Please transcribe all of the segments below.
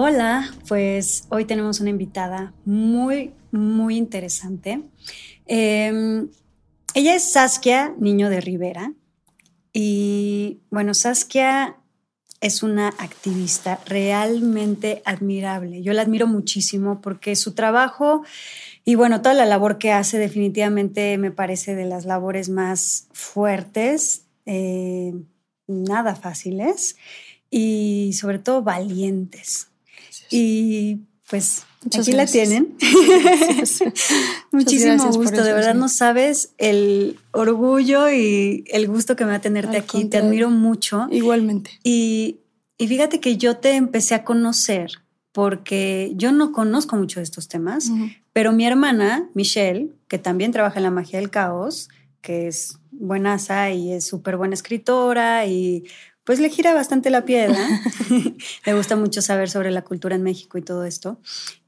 Hola, pues hoy tenemos una invitada muy, muy interesante. Em, ella es Saskia Niño de Rivera. Y bueno, Saskia es una activista realmente admirable. Yo la admiro muchísimo porque su trabajo y bueno, toda la labor que hace definitivamente me parece de las labores más fuertes, eh, nada fáciles y sobre todo valientes. Y pues aquí la tienen. Muchísimo gusto, de verdad no sabes el orgullo y el gusto que me va a tenerte aquí. Te admiro mucho. Igualmente. Y, fíjate que yo te empecé a conocer porque yo no conozco mucho de estos temas, pero mi hermana, Michelle, que también trabaja en la magia del caos, que es buenaza y es súper buena escritora y pues le gira bastante la piedra. le gusta mucho saber sobre la cultura en México y todo esto.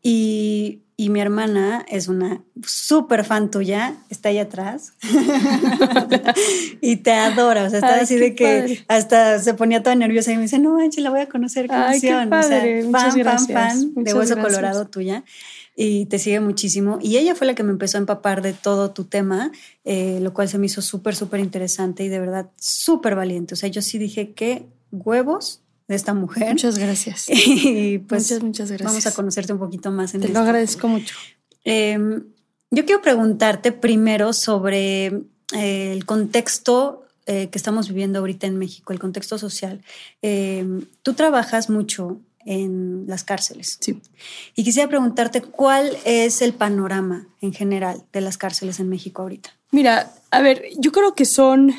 Y, mi hermana es una súper fan tuya, está ahí atrás. y te adora. O sea, está así de que hasta se ponía toda nerviosa y me dice, no manches, la voy a conocer. Qué Ay, Qué padre. O sea, fan, fan, fan de Hueso Colorado tuya y te sigue muchísimo. Y ella fue la que me empezó a empapar de todo tu tema, eh, lo cual se me hizo súper, súper interesante y de verdad súper valiente. O sea, yo sí dije, qué huevos de esta mujer. Muchas gracias. Y pues muchas, muchas gracias. vamos a conocerte un poquito más en Te lo agradezco mucho. Em, yo quiero preguntarte primero sobre eh, el contexto eh, que estamos viviendo ahorita en México, el contexto social. Em, tú trabajas mucho en las cárceles. Sí. Y quisiera preguntarte cuál es el panorama en general de las cárceles en México ahorita. Mira, a ver, yo creo que son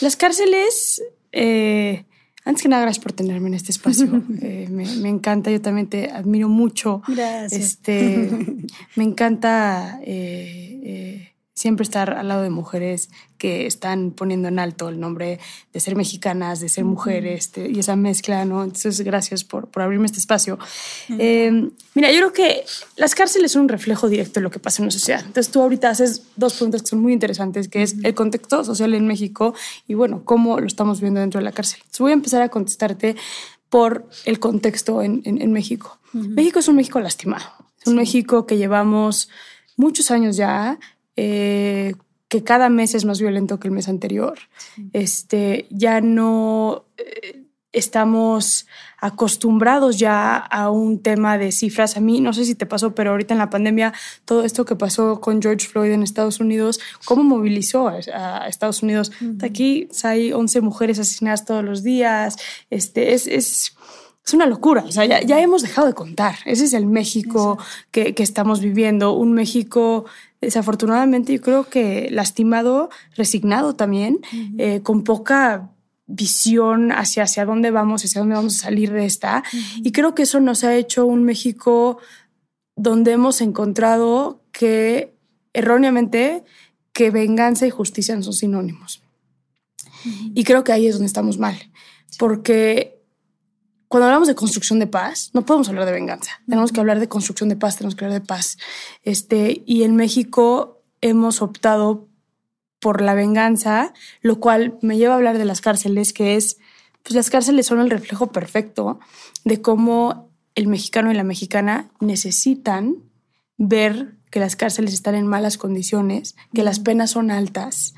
las cárceles. Eh, antes que nada, gracias por tenerme en este espacio. Eh, me, encanta, yo también te admiro mucho. Gracias. Este, me encanta eh, siempre estar al lado de mujeres que están poniendo en alto el nombre de ser mexicanas, de ser mujeres y esa mezcla, ¿no? Entonces, gracias por, por abrirme este espacio. Eh, mira, yo creo que las cárceles son un reflejo directo de lo que pasa en la sociedad. Entonces, tú ahorita haces dos preguntas que son muy interesantes, que es el contexto social en México y, bueno, cómo lo estamos viendo dentro de la cárcel. Entonces, voy a empezar a contestarte por el contexto en, en, México. México es un México lastimado, es un México que llevamos muchos años ya eh, que cada mes es más violento que el mes anterior. Este, ya no eh, estamos acostumbrados ya a un tema de cifras. A mí, no sé si te pasó, pero ahorita en la pandemia, todo esto que pasó con George Floyd en Estados Unidos, ¿cómo movilizó a, Estados Unidos? Aquí hay 11 mujeres asesinadas todos los días. Este, es, es es una locura. O sea, ya, ya, hemos dejado de contar. Ese es el México que, que, estamos viviendo. Un México desafortunadamente yo creo que lastimado, resignado también, eh, con poca visión hacia hacia dónde vamos, hacia dónde vamos a salir de esta. Y creo que eso nos ha hecho un México donde hemos encontrado que erróneamente que venganza y justicia no son sinónimos. Y creo que ahí es donde estamos mal, porque cuando hablamos de construcción de paz, no podemos hablar de venganza. Tenemos que hablar de construcción de paz, tenemos que hablar de paz. Este, y en México hemos optado por la venganza, lo cual me lleva a hablar de las cárceles, que es, pues las cárceles son el reflejo perfecto de cómo el mexicano y la mexicana necesitan ver que las cárceles están en malas condiciones, que las penas son altas,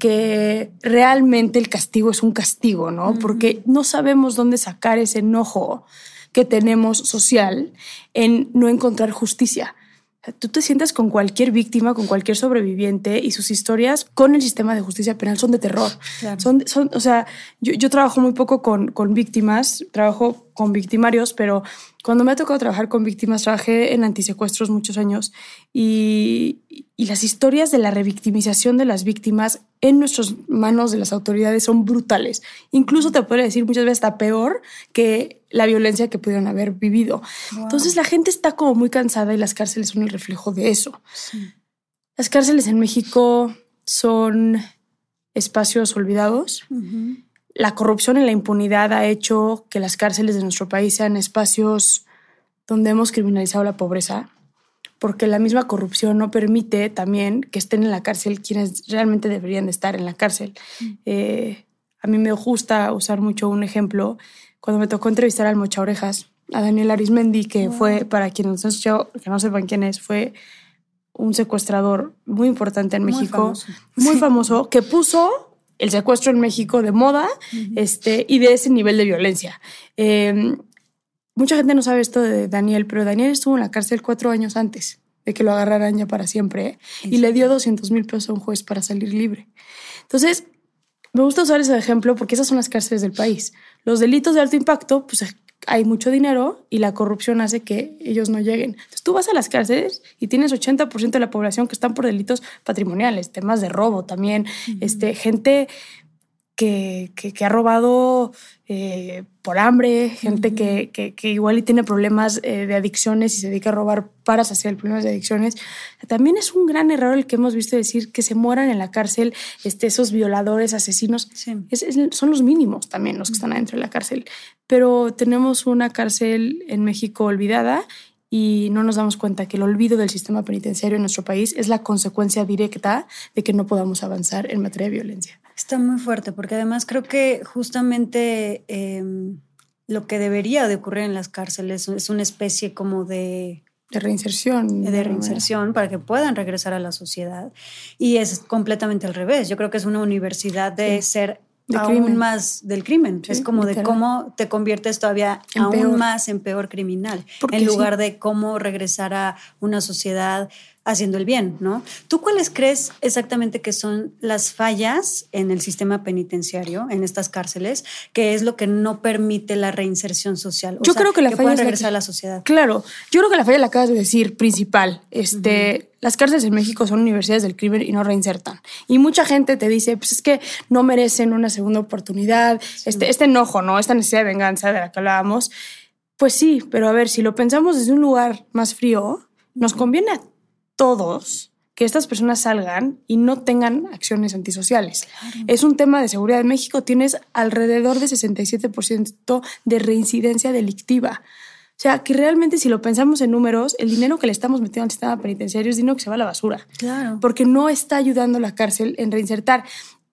que realmente el castigo es un castigo, ¿no? Porque no sabemos dónde sacar ese enojo que tenemos social en no encontrar justicia. Tú te sientas con cualquier víctima, con cualquier sobreviviente y sus historias con el sistema de justicia penal son de terror. Son, son, o sea, yo, yo trabajo muy poco con, con, víctimas, trabajo con victimarios, pero cuando me ha tocado trabajar con víctimas, trabajé en antisecuestros muchos años y, y las historias de la revictimización de las víctimas en nuestras manos de las autoridades son brutales. Incluso te puedo decir muchas veces está peor que la violencia que pudieron haber vivido. Entonces la gente está como muy cansada y las cárceles son el reflejo de eso. Las cárceles en México son espacios olvidados. La corrupción y la impunidad ha hecho que las cárceles de nuestro país sean espacios donde hemos criminalizado la pobreza porque la misma corrupción no permite también que estén en la cárcel quienes realmente deberían de estar en la cárcel. Mm. Eh, a mí me gusta usar mucho un ejemplo. Cuando me tocó entrevistar al Mocha Orejas, a Daniel Arismendi, que fue, para quienes no, que no sepan quién es, fue un secuestrador muy importante en México, muy famoso, que puso el secuestro en México de moda este, y de ese nivel de violencia. Eh, mucha gente no sabe esto de Daniel, pero Daniel estuvo en la cárcel cuatro años antes de que lo agarraran ya para siempre ¿eh? y le dio 200 mil pesos a un juez para salir libre. Entonces, me gusta usar ese ejemplo porque esas son las cárceles del país. Los delitos de alto impacto, pues hay mucho dinero y la corrupción hace que ellos no lleguen. Entonces tú vas a las cárceles y tienes 80% de la población que están por delitos patrimoniales, temas de robo también, este, gente que, que, ha robado eh, por hambre, gente que, que, igual y tiene problemas eh, de adicciones y se dedica a robar para saciar problemas de adicciones. También es un gran error el que hemos visto decir que se mueran en la cárcel este, esos violadores, asesinos. son los mínimos también los que están adentro de la cárcel. Pero tenemos una cárcel en México olvidada y no nos damos cuenta que el olvido del sistema penitenciario en nuestro país es la consecuencia directa de que no podamos avanzar en materia de violencia. Está muy fuerte, porque además creo que justamente em, lo que debería de ocurrir en las cárceles es una especie como de... De reinserción. De reinserción para que puedan regresar a la sociedad. Y es completamente al revés. Yo creo que es una universidad de ser aún más del crimen. es como de cómo te conviertes todavía aún más en peor criminal, en lugar de cómo regresar a una sociedad haciendo el bien, ¿no? ¿Tú cuáles crees exactamente que son las fallas en el sistema penitenciario, en estas cárceles, que es lo que no permite la reinserción social? yo creo que la falla es regresar a la sociedad. Claro, yo creo que la falla la acabas de decir principal. Este, las cárceles en México son universidades del crimen y no reinsertan. Y mucha gente te dice, pues es que no merecen una segunda oportunidad, este, este enojo, ¿no? Esta necesidad de venganza de la que hablábamos. Pues sí, pero a ver, si lo pensamos desde un lugar más frío, nos conviene a todos que estas personas salgan y no tengan acciones antisociales. Es un tema de seguridad. En México tienes alrededor de 67% de reincidencia delictiva. O sea, que realmente si lo pensamos en números, el dinero que le estamos metiendo al sistema penitenciario es dinero que se va a la basura. Claro. Porque no está ayudando la cárcel en reinsertar.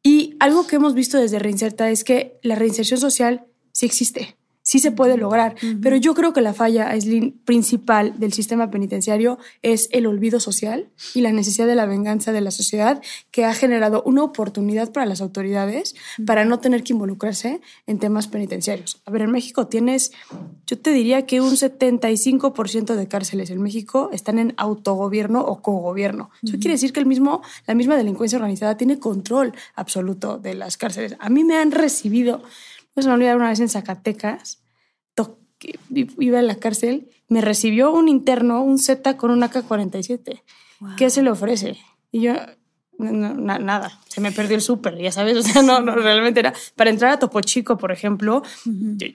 Y algo que hemos visto desde Reinserta es que la reinserción social sí existe sí se puede lograr, pero yo creo que la falla principal del sistema penitenciario es el olvido social y la necesidad de la venganza de la sociedad que ha generado una oportunidad para las autoridades para no tener que involucrarse en temas penitenciarios. A ver, en México tienes, yo te diría que un 75% de cárceles en México están en autogobierno o cogobierno. Eso quiere decir que el mismo, la misma delincuencia organizada tiene control absoluto de las cárceles. A mí me han recibido pues me olvidé una vez en Zacatecas, iba en la cárcel, me recibió un interno, un Z con un AK-47. ¿Qué se le ofrece? Y yo, nada, se me perdió el súper, ya sabes, o sea, no, no, realmente era, para entrar a Topo Chico, por ejemplo,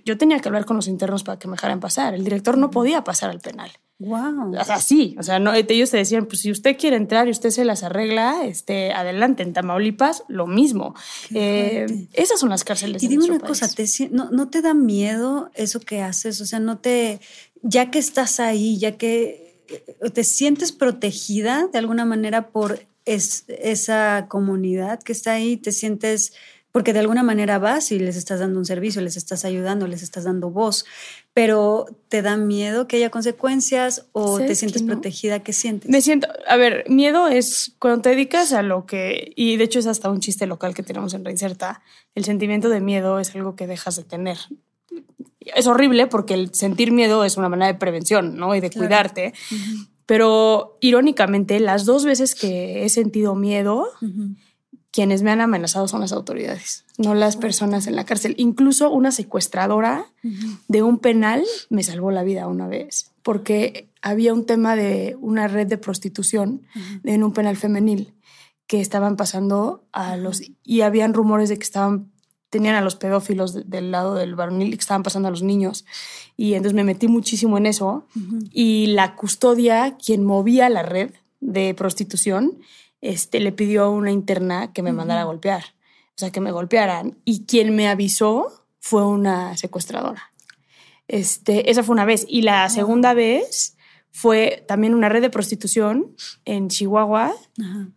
yo, tenía que hablar con los internos para que me dejaran pasar, el director no podía pasar al penal. Wow. O sea, sí, o sea, no, ellos te decían, pues si usted quiere entrar y usted se las arregla, este, adelante. En Tamaulipas, lo mismo. Eh, esas son las cárceles. Y dime una cosa, ¿te, no, ¿no te da miedo eso que haces? O sea, no te, ya que estás ahí, ya que eh, te sientes protegida de alguna manera por esa comunidad que está ahí, te sientes porque de alguna manera vas y les estás dando un servicio, les estás ayudando, les estás dando voz, pero ¿te da miedo que haya consecuencias o te sientes protegida? ¿Qué sientes? Me siento, a ver, miedo es cuando te dedicas a lo que, y de hecho es hasta un chiste local que tenemos en Reinserta, el sentimiento de miedo es algo que dejas de tener. Es horrible porque el sentir miedo es una manera de prevención, ¿no? Y de cuidarte. Pero irónicamente, las dos veces que he sentido miedo, quienes me han amenazado son las autoridades, no las personas en la cárcel. Incluso una secuestradora de un penal me salvó la vida una vez, porque había un tema de una red de prostitución en un penal femenil que estaban pasando a los... Y habían rumores de que estaban tenían a los pedófilos del lado del varonil que estaban pasando a los niños. Y entonces me metí muchísimo en eso. Y la custodia, quien movía la red de prostitución, este, le pidió a una interna que me mandara a golpear. O sea, que me golpearan. Y quien me avisó fue una secuestradora. Este, esa fue una vez. Y la segunda vez fue también una red de prostitución en Chihuahua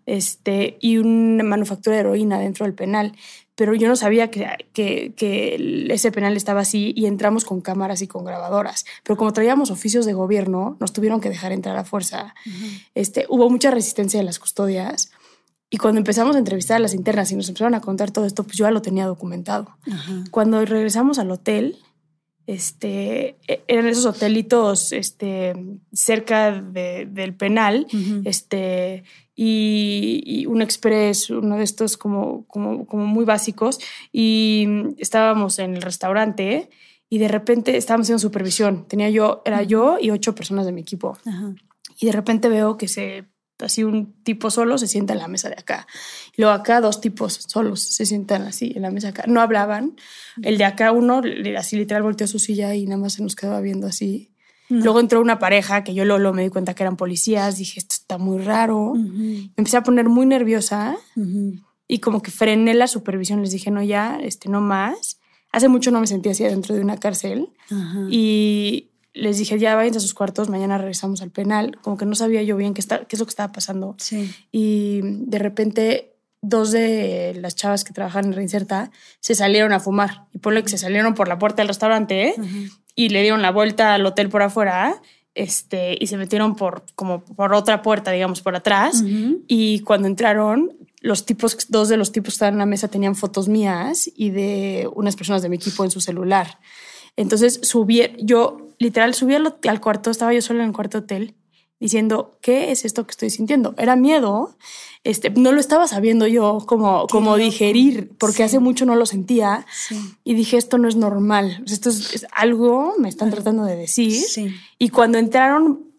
este, y una manufactura de heroína dentro del penal. Pero yo no sabía que, que, ese penal estaba así y entramos con cámaras y con grabadoras. Pero como traíamos oficios de gobierno, nos tuvieron que dejar entrar a fuerza. este, hubo mucha resistencia de las custodias. Y cuando empezamos a entrevistar a las internas y nos empezaron a contar todo esto, pues yo ya lo tenía documentado. Cuando regresamos al hotel, este, e, eran esos hotelitos este, cerca del penal, este, y, un express, uno de estos como, como, como, muy básicos, y estábamos en el restaurante y de repente estábamos haciendo supervisión. Tenía yo, era yo y ocho personas de mi equipo. Y de repente veo que se así un tipo solo se sienta en la mesa de acá. Y luego acá dos tipos solos se sientan así en la mesa de acá. No hablaban. El de acá uno así literal volteó su silla y nada más se nos quedaba viendo así. Luego entró una pareja que yo luego, me di cuenta que eran policías. Dije, esto está muy raro. Me empecé a poner muy nerviosa y como que frené la supervisión. Les dije, no, ya, este, no más. Hace mucho no me sentía así dentro de una cárcel. Y les dije, ya vayan a sus cuartos, mañana regresamos al penal. Como que no sabía yo bien qué, está, qué es lo que estaba pasando. Sí. Y de repente, dos de las chavas que trabajan en Reinserta se salieron a fumar. Y por lo que se salieron por la puerta del restaurante ¿eh? y le dieron la vuelta al hotel por afuera. Este, y se metieron por como por otra puerta, digamos, por atrás. Y cuando entraron, los tipos, dos de los tipos que estaban en la mesa tenían fotos mías y de unas personas de mi equipo en su celular. Entonces subí, yo literal subí al, cuarto, estaba yo solo en el cuarto hotel diciendo, ¿qué es esto que estoy sintiendo? Era miedo, este, no lo estaba sabiendo yo como, como digerir, porque hace mucho no lo sentía. Y dije, esto no es normal, esto es, algo, me están tratando de decir. Y cuando entraron,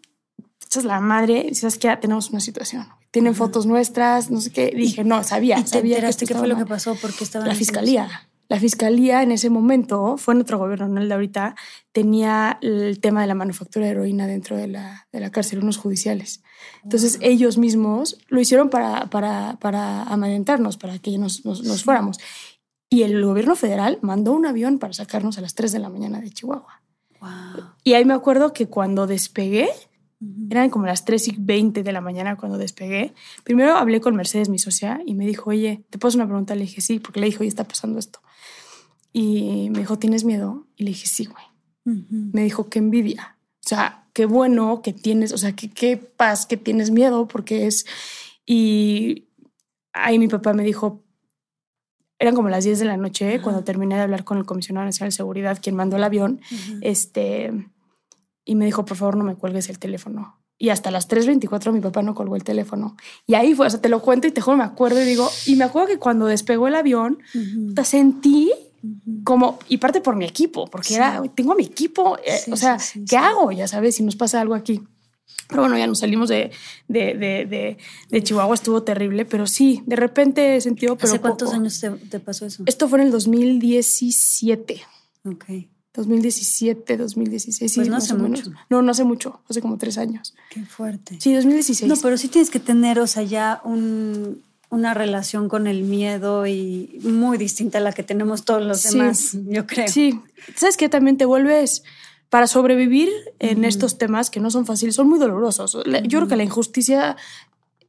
esta es la madre, sabes que tenemos una situación. Tienen fotos nuestras, no sé qué. Dije, no, sabía, sabía. que qué fue lo que pasó? Porque estaba la fiscalía. La fiscalía en ese momento, fue en otro gobierno, no el de ahorita, tenía el tema de la manufactura de heroína dentro de la, de la cárcel, unos judiciales. Entonces ellos mismos lo hicieron para, para, para amedrentarnos, para que nos, nos, fuéramos. Y el gobierno federal mandó un avión para sacarnos a las 3 de la mañana de Chihuahua. Y ahí me acuerdo que cuando despegué, eran como las 3 y 20 de la mañana cuando despegué. Primero hablé con Mercedes, mi socia, y me dijo, oye, ¿te puedo hacer una pregunta? Le dije, sí, porque le dijo, oye, está pasando esto. Y me dijo, ¿tienes miedo? Y le dije, sí, güey. Me dijo, qué envidia. O sea, qué bueno que tienes, o sea, qué, qué paz que tienes miedo, porque es... Y ahí mi papá me dijo, eran como las 10 de la noche cuando terminé de hablar con el comisionado nacional de seguridad, quien mandó el avión, este, y me dijo, por favor, no me cuelgues el teléfono. Y hasta las 3.24 mi papá no colgó el teléfono. Y ahí fue, o sea, te lo cuento y te juro, me acuerdo y digo, y me acuerdo que cuando despegó el avión, te sentí como, y parte por mi equipo, porque era, tengo mi equipo, eh, o sea, ¿qué hago? Ya sabes, si nos pasa algo aquí. Pero bueno, ya nos salimos de, de, de, de, Chihuahua, estuvo terrible, pero sí, de repente he sentido... Pero ¿Hace cuántos años te, pasó eso? Esto fue en el 2017. Ok. 2017, 2016. Pues no hace mucho. No, no hace mucho, hace como tres años. Qué fuerte. Sí, 2016. No, pero sí tienes que tener, o sea, ya un, una relación con el miedo y muy distinta a la que tenemos todos los demás, yo creo. Sí, sabes que también te vuelves para sobrevivir en estos temas que no son fáciles, son muy dolorosos. Yo creo que la injusticia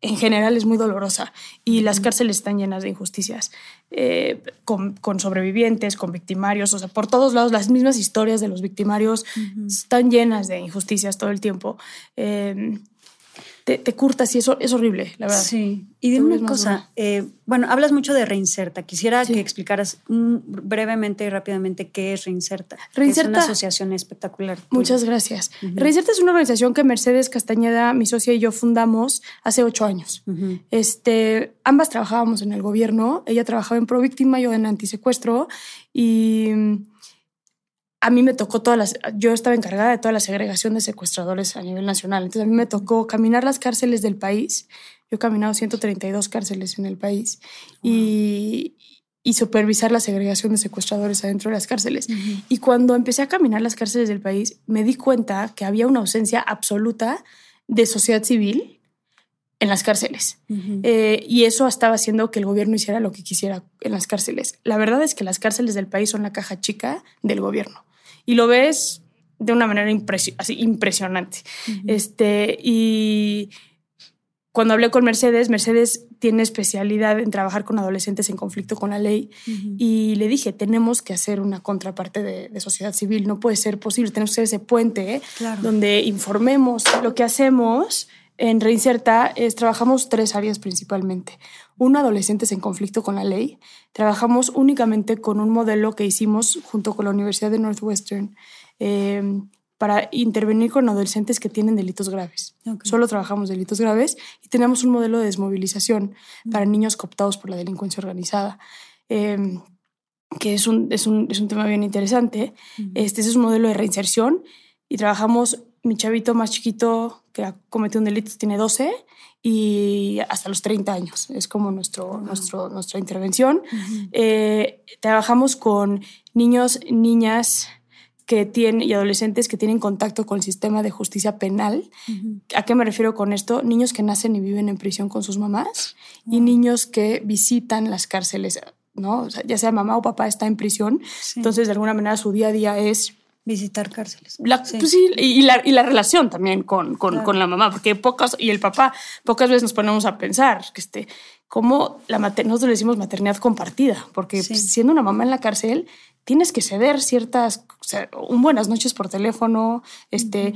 en general es muy dolorosa y las cárceles están llenas de injusticias, eh, con, sobrevivientes, con victimarios, o sea, por todos lados las mismas historias de los victimarios están llenas de injusticias todo el tiempo. Eh, te, te, curtas y eso es horrible, la verdad. Sí. Y dime una cosa, eh, bueno, hablas mucho de Reinserta. Quisiera que explicaras brevemente y rápidamente qué es Reinserta. Reinserta. es una asociación espectacular. Muchas gracias. Reinserta es una organización que Mercedes Castañeda, mi socia y yo fundamos hace ocho años. este, ambas trabajábamos en el gobierno. Ella trabajaba en pro víctima, yo en antisecuestro. Y a mí me tocó todas las, yo estaba encargada de toda la segregación de secuestradores a nivel nacional. Entonces a mí me tocó caminar las cárceles del país. Yo he caminado 132 cárceles en el país y, y supervisar la segregación de secuestradores adentro de las cárceles. Y cuando empecé a caminar las cárceles del país, me di cuenta que había una ausencia absoluta de sociedad civil en las cárceles. Eh, y eso estaba haciendo que el gobierno hiciera lo que quisiera en las cárceles. La verdad es que las cárceles del país son la caja chica del gobierno. Y lo ves de una manera así, impresionante. este, y cuando hablé con Mercedes, Mercedes tiene especialidad en trabajar con adolescentes en conflicto con la ley y le dije, tenemos que hacer una contraparte de, sociedad civil, no puede ser posible, tenemos que ser ese puente donde informemos lo que hacemos. En Reinserta es, trabajamos tres áreas principalmente. Uno, adolescentes en conflicto con la ley. Trabajamos únicamente con un modelo que hicimos junto con la Universidad de Northwestern, eh, para intervenir con adolescentes que tienen delitos graves. Solo trabajamos delitos graves y tenemos un modelo de desmovilización para niños cooptados por la delincuencia organizada. Em, que es un, es, un, es un, tema bien interesante. Este, es un modelo de reinserción y trabajamos, mi chavito más chiquito que ha cometido un delito tiene 12 y hasta los 30 años. Es como nuestro, nuestro, nuestra intervención. Eh, trabajamos con niños, niñas, que tienen, y adolescentes que tienen contacto con el sistema de justicia penal. ¿A qué me refiero con esto? Niños que nacen y viven en prisión con sus mamás y niños que visitan las cárceles, ¿no? ya sea mamá o papá está en prisión, entonces de alguna manera su día a día es visitar cárceles. sí. sí y, la, y, la, relación también con, con, con, la mamá, porque pocas, y el papá, pocas veces nos ponemos a pensar que este, cómo la nosotros le decimos maternidad compartida, porque pues, siendo una mamá en la cárcel, tienes que ceder ciertas, o sea, un buenas noches por teléfono, este,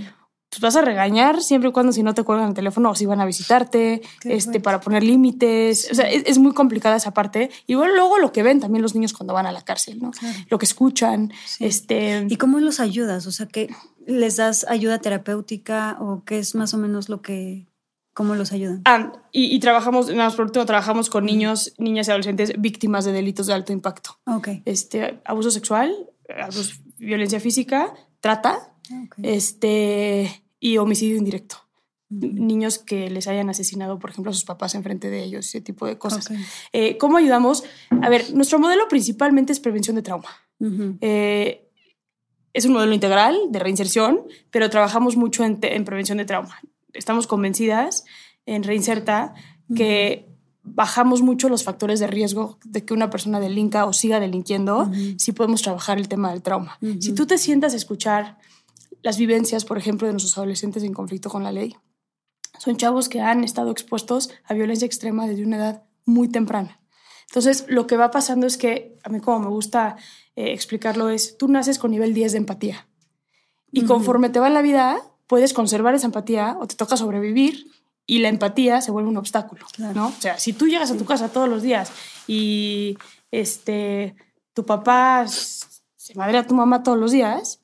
pues vas a regañar siempre y cuando si no te cuelgan el teléfono o si van a visitarte, este, para poner límites. O sea, es, muy complicada esa parte. Y bueno, luego lo que ven también los niños cuando van a la cárcel, ¿no? Lo que escuchan. Este... ¿Y cómo los ayudas? O sea, que les das ayuda terapéutica o qué es más o menos lo que ¿Cómo los ayudan? Ah, y, trabajamos, nada más por último, trabajamos con niños, niñas y adolescentes víctimas de delitos de alto impacto. Okay. Este, abuso sexual, abuso, violencia física, trata este, y homicidio indirecto. Niños que les hayan asesinado, por ejemplo, a sus papás enfrente de ellos, ese tipo de cosas. Eh, ¿Cómo ayudamos? A ver, nuestro modelo principalmente es prevención de trauma. Eh, es un modelo integral de reinserción, pero trabajamos mucho en, en prevención de trauma estamos convencidas en Reinserta que bajamos mucho los factores de riesgo de que una persona delinca o siga delinquiendo si podemos trabajar el tema del trauma. Si tú te sientas a escuchar las vivencias, por ejemplo, de nuestros adolescentes en conflicto con la ley, son chavos que han estado expuestos a violencia extrema desde una edad muy temprana. Entonces, lo que va pasando es que, a mí como me gusta eh, explicarlo, es, tú naces con nivel 10 de empatía. Y conforme te va la vida, puedes conservar esa empatía o te toca sobrevivir y la empatía se vuelve un obstáculo, ¿no? O sea, si tú llegas a tu casa todos los días y este, tu papá se madre a tu mamá todos los días,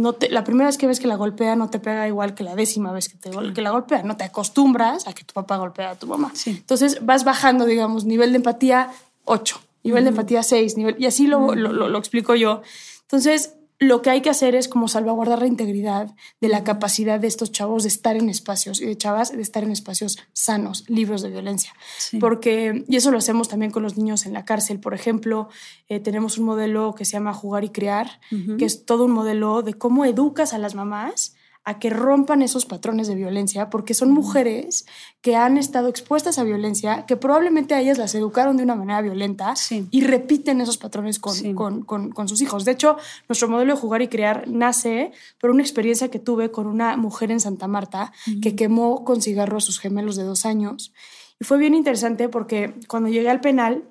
no te, la primera vez que ves que la golpea no te pega igual que la décima vez que, te, que la golpea, no te acostumbras a que tu papá golpea a tu mamá. Entonces vas bajando, digamos, nivel de empatía 8, nivel de empatía 6, nivel, y así lo, lo, lo, lo explico yo. Entonces, lo que hay que hacer es como salvaguardar la integridad de la capacidad de estos chavos de estar en espacios y de chavas de estar en espacios sanos, libres de violencia. Porque, y eso lo hacemos también con los niños en la cárcel. Por ejemplo, eh, tenemos un modelo que se llama Jugar y Crear, que es todo un modelo de cómo educas a las mamás a que rompan esos patrones de violencia, porque son mujeres que han estado expuestas a violencia, que probablemente a ellas las educaron de una manera violenta y repiten esos patrones con, con, sus hijos. De hecho, nuestro modelo de jugar y crear nace por una experiencia que tuve con una mujer en Santa Marta que quemó con cigarro a sus gemelos de dos años. Y fue bien interesante porque cuando llegué al penal,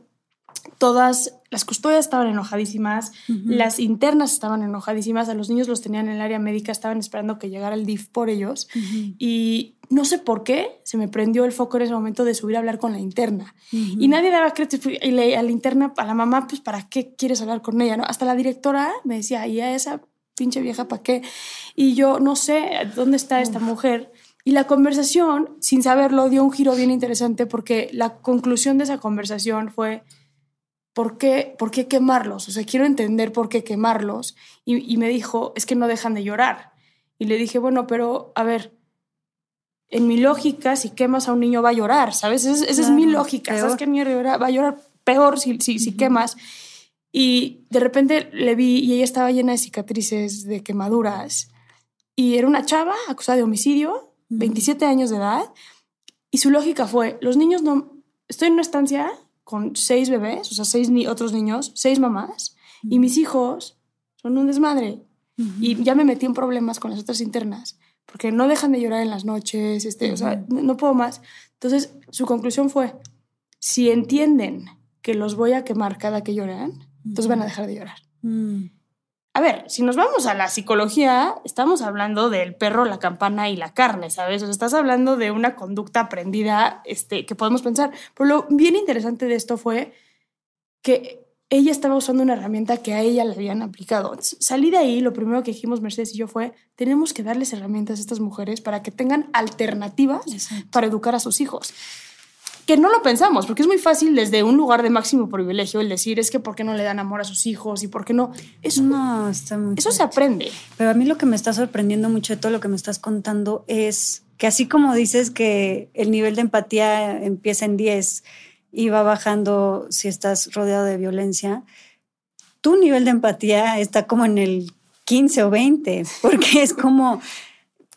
todas las custodias estaban enojadísimas, las internas estaban enojadísimas, a los niños los tenían en el área médica, estaban esperando que llegara el DIF por ellos y no sé por qué se me prendió el foco en ese momento de subir a hablar con la interna y nadie daba crédito y a la interna, a la mamá, pues ¿para qué quieres hablar con ella? ¿no? Hasta la directora me decía, ¿y a esa pinche vieja para qué? Y yo no sé dónde está esta mujer. Y la conversación, sin saberlo, dio un giro bien interesante porque la conclusión de esa conversación fue ¿por qué, ¿por qué quemarlos? O sea, quiero entender por qué quemarlos. Y, me dijo, es que no dejan de llorar. Y le dije, bueno, pero a ver, en mi lógica, si quemas a un niño va a llorar, ¿sabes? Esa, es mi lógica. ¿Sabes que el niño va a llorar peor si, si, si quemas? Y de repente le vi y ella estaba llena de cicatrices, de quemaduras. Y era una chava acusada de homicidio, 27 años de edad. Y su lógica fue, los niños no... Estoy en una estancia con seis bebés, o sea, seis ni otros niños, seis mamás, y mis hijos son un desmadre. Y ya me metí en problemas con las otras internas, porque no dejan de llorar en las noches, este, o sea, no puedo más. Entonces, su conclusión fue, si entienden que los voy a quemar cada que lloran, entonces van a dejar de llorar. A ver, si nos vamos a la psicología, estamos hablando del perro, la campana y la carne, ¿sabes? O sea, estás hablando de una conducta aprendida este, que podemos pensar. Pero lo bien interesante de esto fue que ella estaba usando una herramienta que a ella le habían aplicado. Salí de ahí, lo primero que dijimos Mercedes y yo fue, tenemos que darles herramientas a estas mujeres para que tengan alternativas para educar a sus hijos que no lo pensamos, porque es muy fácil desde un lugar de máximo privilegio el decir es que por qué no le dan amor a sus hijos y por qué no. Eso, no, está muy eso se aprende. Pero a mí lo que me está sorprendiendo mucho de todo lo que me estás contando es que así como dices que el nivel de empatía empieza en 10 y va bajando si estás rodeado de violencia, tu nivel de empatía está como en el 15 o 20, porque es como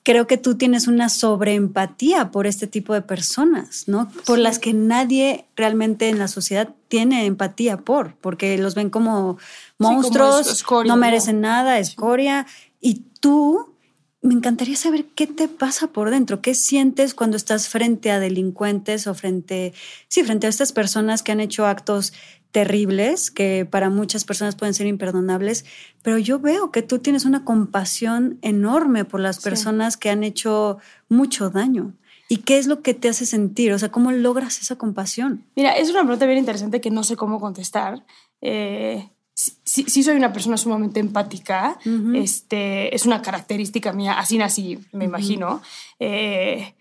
creo que tú tienes una sobreempatía por este tipo de personas, ¿no? Por las que nadie realmente en la sociedad tiene empatía por, porque los ven como monstruos, no merecen nada, escoria. Y tú, me encantaría saber qué te pasa por dentro, qué sientes cuando estás frente a delincuentes o frente, sí, frente a estas personas que han hecho actos terribles que para muchas personas pueden ser imperdonables, pero yo veo que tú tienes una compasión enorme por las personas que han hecho mucho daño. ¿Y qué es lo que te hace sentir? O sea, ¿cómo logras esa compasión? Mira, es una pregunta bien interesante que no sé cómo contestar. Eh, sí, soy una persona sumamente empática. este, es una característica mía, así nací, me imagino. Eh,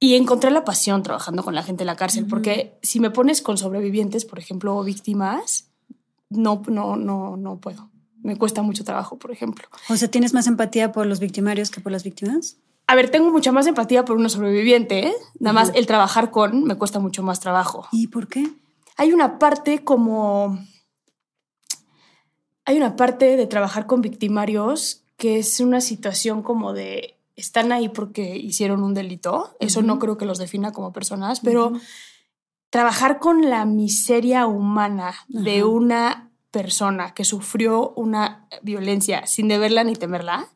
y encontré la pasión trabajando con la gente en la cárcel, porque si me pones con sobrevivientes, por ejemplo, o víctimas, no, no, no, no puedo. Me cuesta mucho trabajo, por ejemplo. O sea, ¿tienes más empatía por los victimarios que por las víctimas? A ver, tengo mucha más empatía por una sobreviviente, ¿eh? nada más el trabajar con me cuesta mucho más trabajo. ¿Y por qué? Hay una parte como... Hay una parte de trabajar con victimarios que es una situación como de están ahí porque hicieron un delito. Eso no creo que los defina como personas, pero trabajar con la miseria humana de una persona que sufrió una violencia sin deberla ni temerla,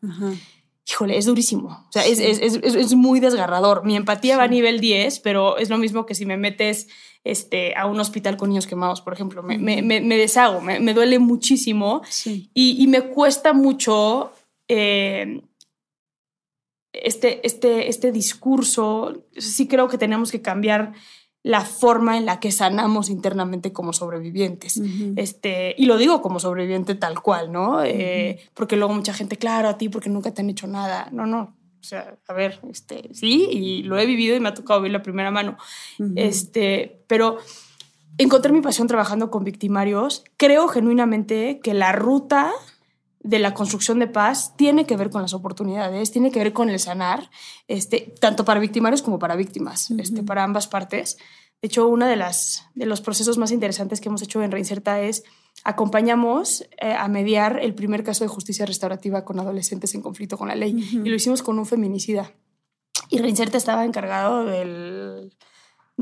híjole, es durísimo. O sea, es, muy desgarrador. Mi empatía va a nivel 10, pero es lo mismo que si me metes este, a un hospital con niños quemados, por ejemplo. Me, deshago, me, duele muchísimo y, me cuesta mucho. Eh, este, este, este discurso, sí creo que tenemos que cambiar la forma en la que sanamos internamente como sobrevivientes. este, y lo digo como sobreviviente tal cual, ¿no? Eh, porque luego mucha gente, claro, a ti porque nunca te han hecho nada. No, no. O sea, a ver, este, sí, y lo he vivido y me ha tocado vivir la primera mano. este, pero encontré mi pasión trabajando con victimarios. Creo genuinamente que la ruta de la construcción de paz tiene que ver con las oportunidades, tiene que ver con el sanar, este, tanto para victimarios como para víctimas, este, para ambas partes. De hecho, uno de, las, de los procesos más interesantes que hemos hecho en Reinserta es acompañamos eh, a mediar el primer caso de justicia restaurativa con adolescentes en conflicto con la ley y lo hicimos con un feminicida. Y Reinserta estaba encargado del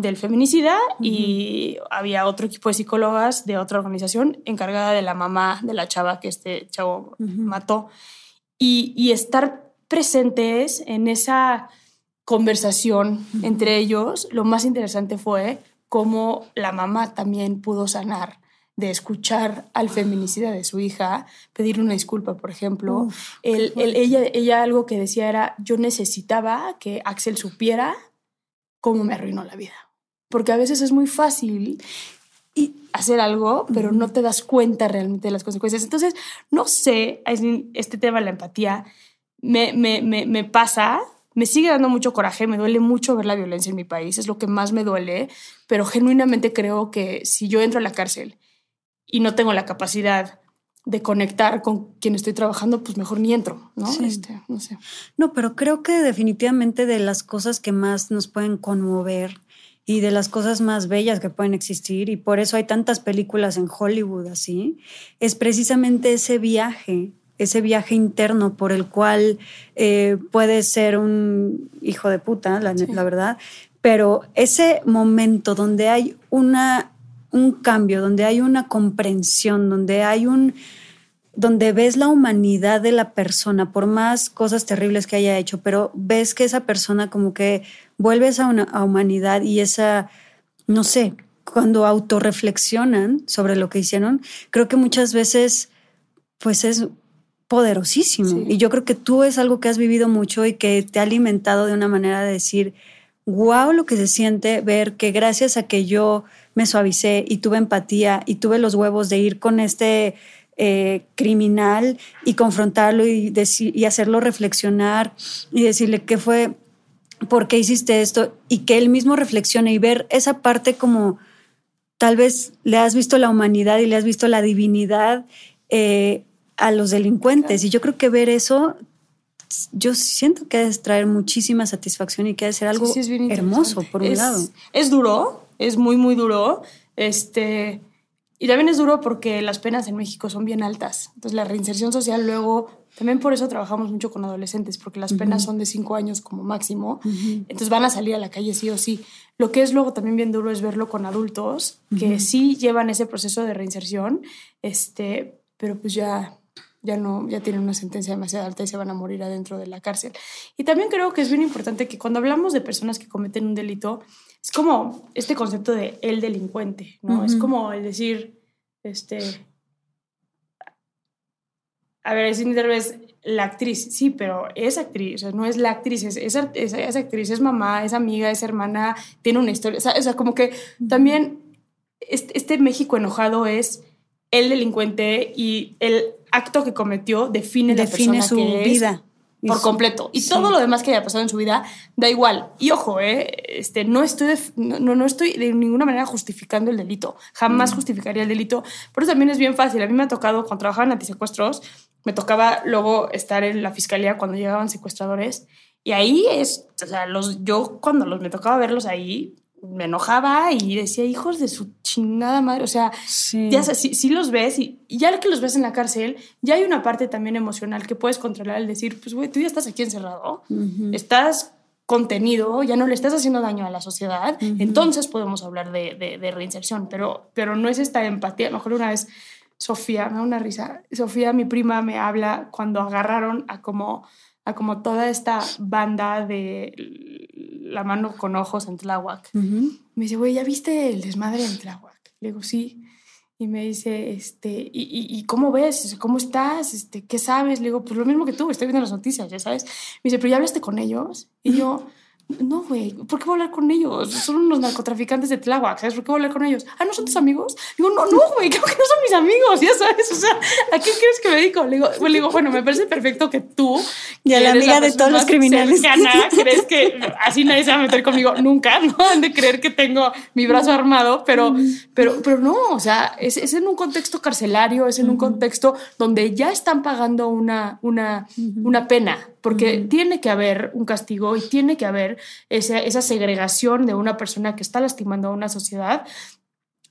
del feminicida y había otro equipo de psicólogas de otra organización encargada de la mamá de la chava que este chavo mató. Y, estar presentes en esa conversación entre ellos, lo más interesante fue cómo la mamá también pudo sanar de escuchar al feminicida de su hija, pedir una disculpa, por ejemplo. ella, ella algo que decía era, yo necesitaba que Axel supiera cómo me arruinó la vida. Porque a veces es muy fácil hacer algo, pero no te das cuenta realmente de las consecuencias. Entonces, no sé, este tema de la empatía me, me, me, me pasa me sigue dando mucho coraje, me duele mucho ver la violencia en mi país, es lo que más me duele, pero genuinamente creo que si yo entro a la cárcel y no tengo la capacidad de conectar con quien estoy trabajando, pues mejor ni entro, ¿no? Este, no sé. No, pero creo que definitivamente de las cosas que más nos pueden conmover y de las cosas más bellas que pueden existir, y por eso hay tantas películas en Hollywood así, es precisamente ese viaje ese viaje interno por el cual eh, puedes ser un hijo de puta, la, verdad, pero ese momento donde hay una, un cambio, donde hay una comprensión, donde hay un donde ves la humanidad de la persona, por más cosas terribles que haya hecho, pero ves que esa persona como que vuelve a una a humanidad y esa, no sé, cuando autorreflexionan sobre lo que hicieron, creo que muchas veces pues es poderosísimo. Y yo creo que tú es algo que has vivido mucho y que te ha alimentado de una manera de decir, wow, lo que se siente ver que gracias a que yo me suavicé y tuve empatía y tuve los huevos de ir con este eh, criminal y confrontarlo y, y hacerlo reflexionar y decirle qué fue, por qué hiciste esto y que él mismo reflexione y ver esa parte como tal vez le has visto la humanidad y le has visto la divinidad eh, a los delincuentes. Y yo creo que ver eso, yo siento que debe traer muchísima satisfacción y que debe ser algo hermoso, por un lado. Es duro, es muy, muy duro. Este, y también es duro porque las penas en México son bien altas. Entonces la reinserción social luego, también por eso trabajamos mucho con adolescentes, porque las penas son de cinco años como máximo. Entonces van a salir a la calle sí o sí. Lo que es luego también bien duro es verlo con adultos que sí llevan ese proceso de reinserción, este, pero pues ya ya no, ya tienen una sentencia demasiado alta y se van a morir adentro de la cárcel. Y también creo que es bien importante que cuando hablamos de personas que cometen un delito, es como este concepto de el delincuente, ¿no? Es como el decir, este, a ver, es vez la actriz, sí, pero es actriz, o sea, no es la actriz, es, es, es, actriz, es mamá, es amiga, es hermana, tiene una historia, o sea, o sea como que también este, este México enojado es el delincuente y el acto que cometió define, la persona su que vida. Por completo. Y todo lo demás que haya pasado en su vida da igual. Y ojo, eh, este, no, estoy de, no, no, estoy de ninguna manera justificando el delito. Jamás mm. justificaría el delito. Pero también es bien fácil. A mí me ha tocado, cuando trabajaba en antisecuestros, me tocaba luego estar en la fiscalía cuando llegaban secuestradores. Y ahí es, o sea, los, yo cuando los, me tocaba verlos ahí, me enojaba y decía, hijos de su chingada madre. O sea, ya si, los ves y, ya que los ves en la cárcel, ya hay una parte también emocional que puedes controlar el decir, pues, güey, tú ya estás aquí encerrado, estás contenido, ya no le estás haciendo daño a la sociedad, entonces podemos hablar de, de, reinserción, pero, pero no es esta empatía. A lo mejor una vez Sofía, me da una risa, Sofía, mi prima, me habla cuando agarraron a como, a como toda esta banda de la mano con ojos en Tláhuac. Me dice, güey, ¿ya viste el desmadre en Tláhuac? Le digo, sí. Y me dice, este, ¿y, y, cómo ves? ¿Cómo estás? Este, ¿Qué sabes? Le digo, pues lo mismo que tú, estoy viendo las noticias, ya sabes. Me dice, ¿pero ya hablaste con ellos? Y yo, no, güey, ¿por qué voy a hablar con ellos? Son unos narcotraficantes de Tláhuac, ¿sabes? ¿Por qué voy a hablar con ellos? Ah, ¿no son tus amigos? Digo, no, no, güey, creo que no son mis amigos, ya sabes. O sea, ¿a qué quieres que me dedico? Le digo, le digo bueno, me parece perfecto que tú, y a la amiga de todos los criminales, cercana, crees que así nadie se va a meter conmigo nunca, ¿no? Han de creer que tengo mi brazo armado, pero, pero, pero no, o sea, es, es en un contexto carcelario, es en un contexto donde ya están pagando una, una, una pena, porque tiene que haber un castigo y tiene que haber esa, esa segregación de una persona que está lastimando a una sociedad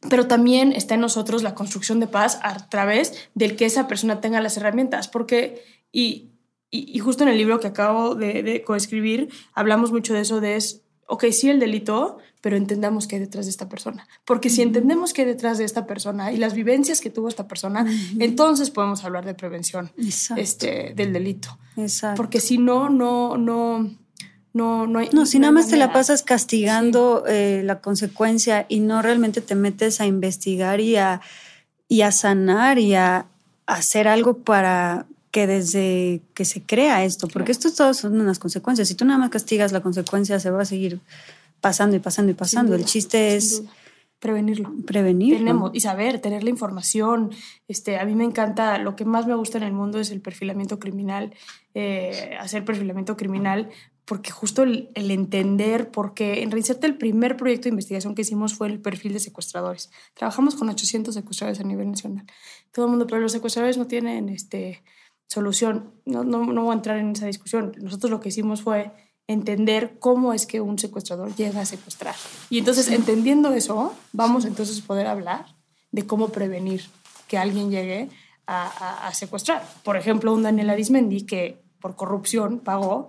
pero también está en nosotros la construcción de paz a través del que esa persona tenga las herramientas, porque, y, y, justo en el libro que acabo de, de coescribir, hablamos mucho de eso, de es, ok, sí el delito, pero entendamos qué hay detrás de esta persona. Porque si entendemos qué hay detrás de esta persona y las vivencias que tuvo esta persona, entonces podemos hablar de prevención este, del delito. Exacto. Porque si no, no, no, no, no hay. No, si nada más te la pasas castigando eh, la consecuencia y no realmente te metes a investigar y a, y a sanar y a hacer algo para que desde que se crea esto, porque esto todos son unas consecuencias. Si tú nada más castigas la consecuencia, se va a seguir pasando y pasando y pasando. el chiste es prevenirlo. Prevenirlo. Tenemos, y saber, tener la información. Este, a mí me encanta, lo que más me gusta en el mundo es el perfilamiento criminal, eh, hacer perfilamiento criminal, porque justo el, entender, porque en Reinserte el primer proyecto de investigación que hicimos fue el perfil de secuestradores. Trabajamos con 800 secuestradores a nivel nacional. Todo el mundo, pero los secuestradores no tienen este, solución. No, no, no voy a entrar en esa discusión. Nosotros lo que hicimos fue entender cómo es que un secuestrador llega a secuestrar. Y entonces, entendiendo eso, vamos entonces a poder hablar de cómo prevenir que alguien llegue a, a secuestrar. Por ejemplo, un Daniel Arismendi que por corrupción pagó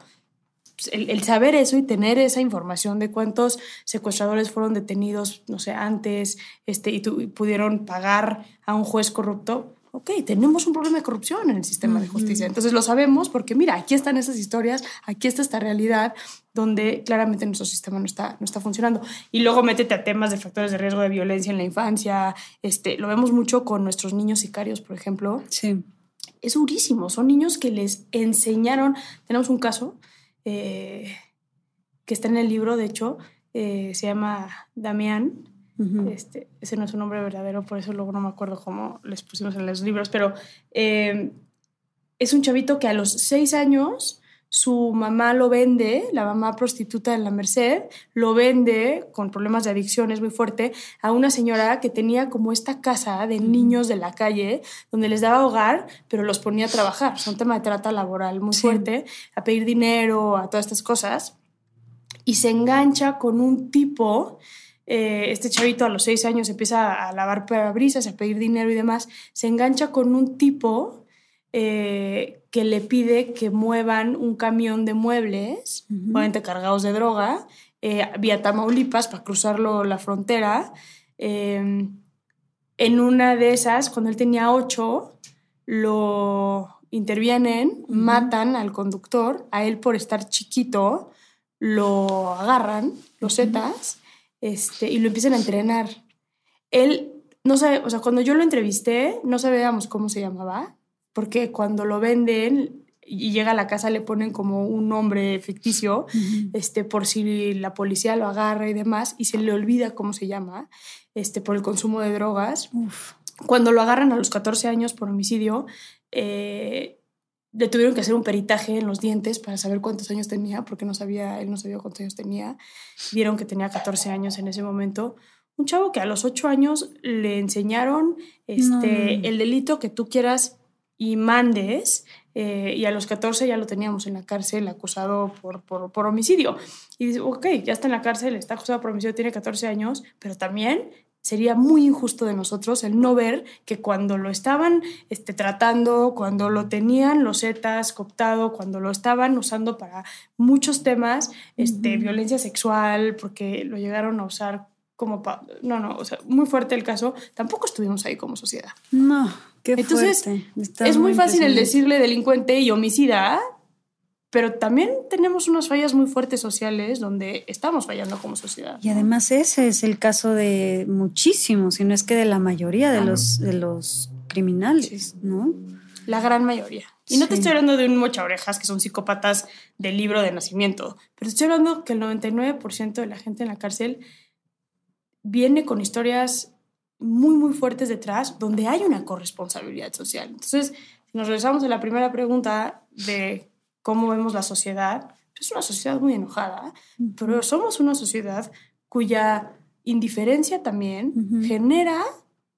pues, el, saber eso y tener esa información de cuántos secuestradores fueron detenidos, no sé, antes, este, y, pudieron pagar a un juez corrupto, ok, tenemos un problema de corrupción en el sistema de justicia. Entonces lo sabemos porque, mira, aquí están esas historias, aquí está esta realidad donde claramente nuestro sistema no está, no está funcionando. Y luego métete a temas de factores de riesgo de violencia en la infancia. Este, lo vemos mucho con nuestros niños sicarios, por ejemplo. Sí. Es durísimo. Son niños que les enseñaron. Tenemos un caso eh, que está en el libro, de hecho, eh, se llama Damián. Este, ese no es un nombre verdadero, por eso luego no me acuerdo cómo les pusimos en los libros, pero eh, es un chavito que a los seis años su mamá lo vende, la mamá prostituta en la Merced, lo vende con problemas de adicciones muy fuerte a una señora que tenía como esta casa de niños de la calle donde les daba hogar, pero los ponía a trabajar. Es un tema de trata laboral muy fuerte, a pedir dinero, a todas estas cosas. Y se engancha con un tipo eh, este chavito a los seis años empieza a lavar parabrisas, a pedir dinero y demás, se engancha con un tipo eh, que le pide que muevan un camión de muebles, obviamente cargados de droga, eh, vía Tamaulipas para cruzarlo la frontera. Em, en una de esas, cuando él tenía ocho, lo intervienen, matan al conductor, a él por estar chiquito, lo agarran, los zetas, este, y lo empiezan a entrenar. Él, no sabe, o sea, cuando yo lo entrevisté, no sabíamos cómo se llamaba, porque cuando lo venden y llega a la casa le ponen como un nombre ficticio, este, por si la policía lo agarra y demás, y se le olvida cómo se llama, este, por el consumo de drogas. Cuando lo agarran a los 14 años por homicidio, eh, le tuvieron que hacer un peritaje en los dientes para saber cuántos años tenía, porque no sabía, él no sabía cuántos años tenía. Vieron que tenía 14 años en ese momento un chavo que a los 8 años le enseñaron este, el delito que tú quieras y mandes, eh, y a los 14 ya lo teníamos en la cárcel acusado por, por, homicidio. Y dice, ok, ya está en la cárcel, está acusado por homicidio, tiene 14 años, pero también sería muy injusto de nosotros el no ver que cuando lo estaban este, tratando, cuando lo tenían los Zetas cooptado, cuando lo estaban usando para muchos temas, este, violencia sexual, porque lo llegaron a usar como... no, no, o sea, muy fuerte el caso, tampoco estuvimos ahí como sociedad. No. Entonces, es muy fácil el decirle delincuente y homicida, pero también tenemos unas fallas muy fuertes sociales donde estamos fallando como sociedad. Y además ese es el caso de muchísimos, si no es que de la mayoría de, los, de los criminales, ¿no? La gran mayoría. Y no te estoy hablando de un mocha orejas que son psicópatas del libro de nacimiento, pero estoy hablando que el 99% de la gente en la cárcel viene con historias muy, muy fuertes detrás donde hay una corresponsabilidad social. Entonces, si nos regresamos a la primera pregunta de cómo vemos la sociedad, es una sociedad muy enojada, pero somos una sociedad cuya indiferencia también genera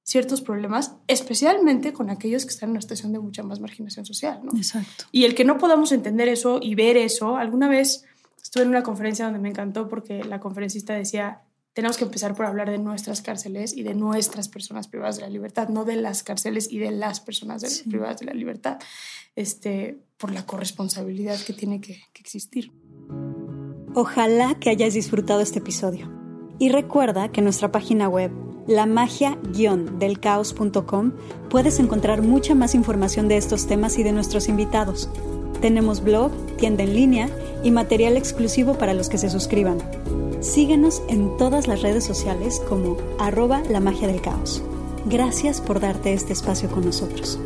ciertos problemas, especialmente con aquellos que están en una situación de mucha más marginación social. ¿no? Exacto. Y el que no podamos entender eso y ver eso, alguna vez estuve en una conferencia donde me encantó porque la conferencista decía, tenemos que empezar por hablar de nuestras cárceles y de nuestras personas privadas de la libertad, no de las cárceles y de las personas privadas de la libertad, este, por la corresponsabilidad que tiene que, que existir. Ojalá que hayas disfrutado este episodio. Y recuerda que en nuestra página web, lamagia-delcaos.com, puedes encontrar mucha más información de estos temas y de nuestros invitados. Tenemos blog, tienda en línea y material exclusivo para los que se suscriban. Síguenos en todas las redes sociales como arroba la magia del caos. Gracias por darte este espacio con nosotros.